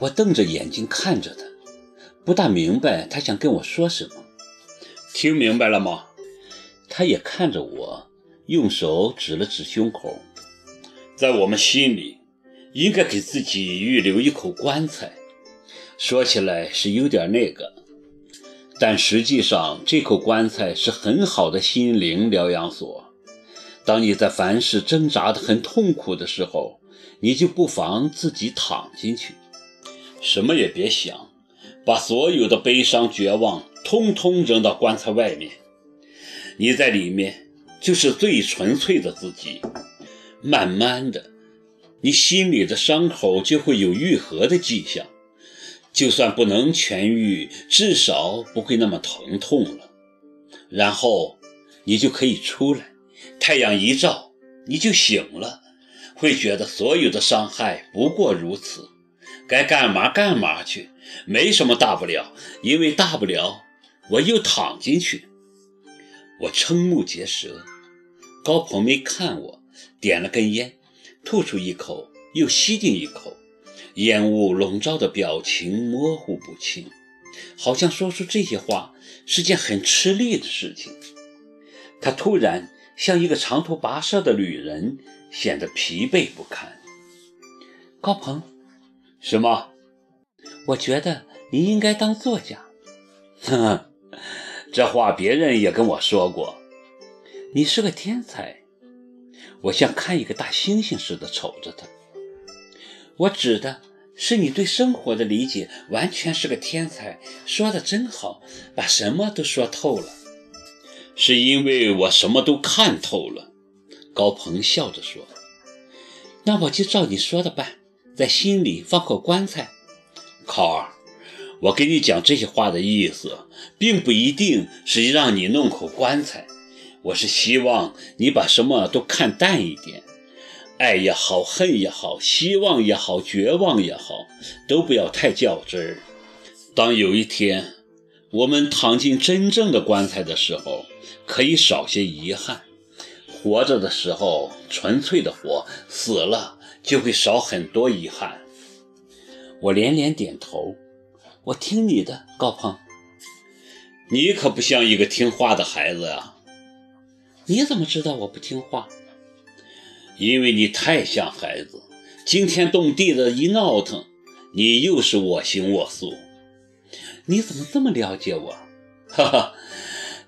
我瞪着眼睛看着他，不大明白他想跟我说什么。听明白了吗？他也看着我，用手指了指胸口。在我们心里，应该给自己预留一口棺材。说起来是有点那个，但实际上这口棺材是很好的心灵疗养所。当你在凡事挣扎的很痛苦的时候，你就不妨自己躺进去，什么也别想，把所有的悲伤、绝望通通扔到棺材外面。你在里面就是最纯粹的自己。慢慢的，你心里的伤口就会有愈合的迹象。就算不能痊愈，至少不会那么疼痛了。然后你就可以出来，太阳一照，你就醒了。会觉得所有的伤害不过如此，该干嘛干嘛去，没什么大不了。因为大不了，我又躺进去。我瞠目结舌。高鹏没看我，点了根烟，吐出一口，又吸进一口，烟雾笼罩的表情模糊不清，好像说出这些话是件很吃力的事情。他突然像一个长途跋涉的旅人。显得疲惫不堪。高鹏，什么？我觉得你应该当作家。呵呵，这话别人也跟我说过。你是个天才。我像看一个大猩猩似的瞅着他。我指的是你对生活的理解完全是个天才。说的真好，把什么都说透了。是因为我什么都看透了。高鹏笑着说：“那我就照你说的办，在心里放口棺材。”考儿，我跟你讲这些话的意思，并不一定是让你弄口棺材。我是希望你把什么都看淡一点，爱也好，恨也好，希望也好，绝望也好，都不要太较真儿。当有一天我们躺进真正的棺材的时候，可以少些遗憾。活着的时候纯粹的活，死了就会少很多遗憾。我连连点头，我听你的，高鹏。你可不像一个听话的孩子啊。你怎么知道我不听话？因为你太像孩子，惊天动地的一闹腾，你又是我行我素。你怎么这么了解我？哈哈，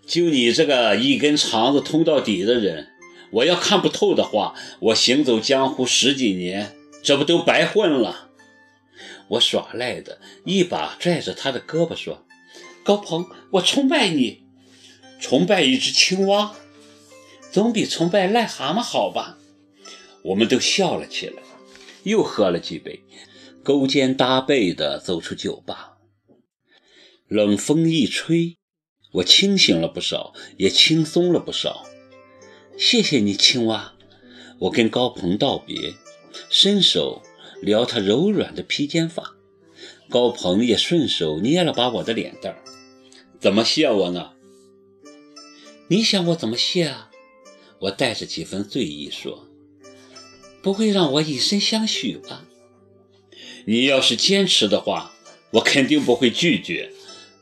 就你这个一根肠子通到底的人。我要看不透的话，我行走江湖十几年，这不都白混了？我耍赖的一把拽着他的胳膊说：“高鹏，我崇拜你，崇拜一只青蛙，总比崇拜癞蛤蟆好吧？”我们都笑了起来，又喝了几杯，勾肩搭背的走出酒吧。冷风一吹，我清醒了不少，也轻松了不少。谢谢你，青蛙。我跟高鹏道别，伸手撩他柔软的披肩发。高鹏也顺手捏了把我的脸蛋儿。怎么谢我呢？你想我怎么谢啊？我带着几分醉意说：“不会让我以身相许吧？”你要是坚持的话，我肯定不会拒绝。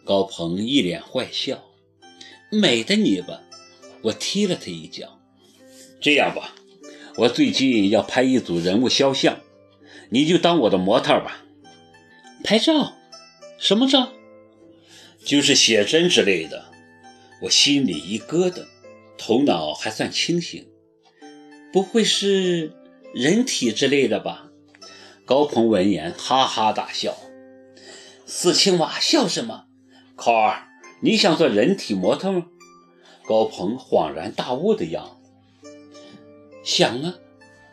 高鹏一脸坏笑。美的你吧！我踢了他一脚。这样吧，我最近要拍一组人物肖像，你就当我的模特吧。拍照？什么照？就是写真之类的。我心里一咯噔，头脑还算清醒。不会是人体之类的吧？高鹏闻言哈哈大笑。死青蛙，笑什么？考儿，你想做人体模特吗？高鹏恍然大悟的样子。想啊，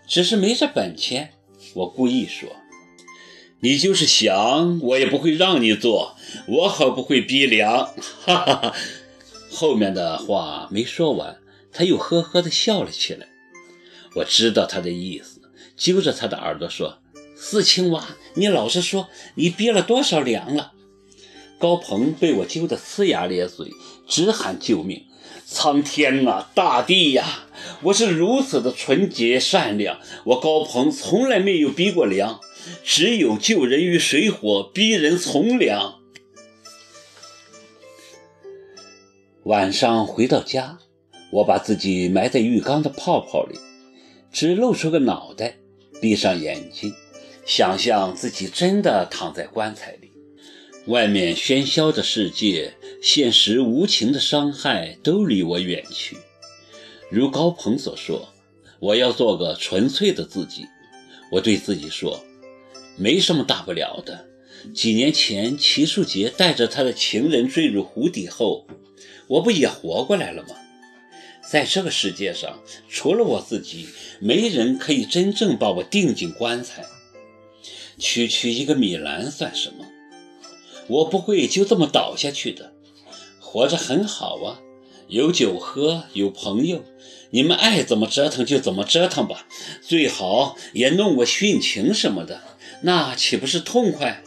只是没这本钱。我故意说：“你就是想，我也不会让你做，我可不会逼良。”哈哈哈。后面的话没说完，他又呵呵地笑了起来。我知道他的意思，揪着他的耳朵说：“四青蛙，你老实说，你逼了多少粮了？”高鹏被我揪得呲牙咧嘴，直喊救命。苍天啊，大地呀！我是如此的纯洁善良，我高鹏从来没有逼过良，只有救人于水火，逼人从良。晚上回到家，我把自己埋在浴缸的泡泡里，只露出个脑袋，闭上眼睛，想象自己真的躺在棺材里。外面喧嚣的世界，现实无情的伤害都离我远去。如高鹏所说，我要做个纯粹的自己。我对自己说，没什么大不了的。几年前，齐树杰带着他的情人坠入湖底后，我不也活过来了吗？在这个世界上，除了我自己，没人可以真正把我钉进棺材。区区一个米兰算什么？我不会就这么倒下去的，活着很好啊，有酒喝，有朋友，你们爱怎么折腾就怎么折腾吧，最好也弄个殉情什么的，那岂不是痛快？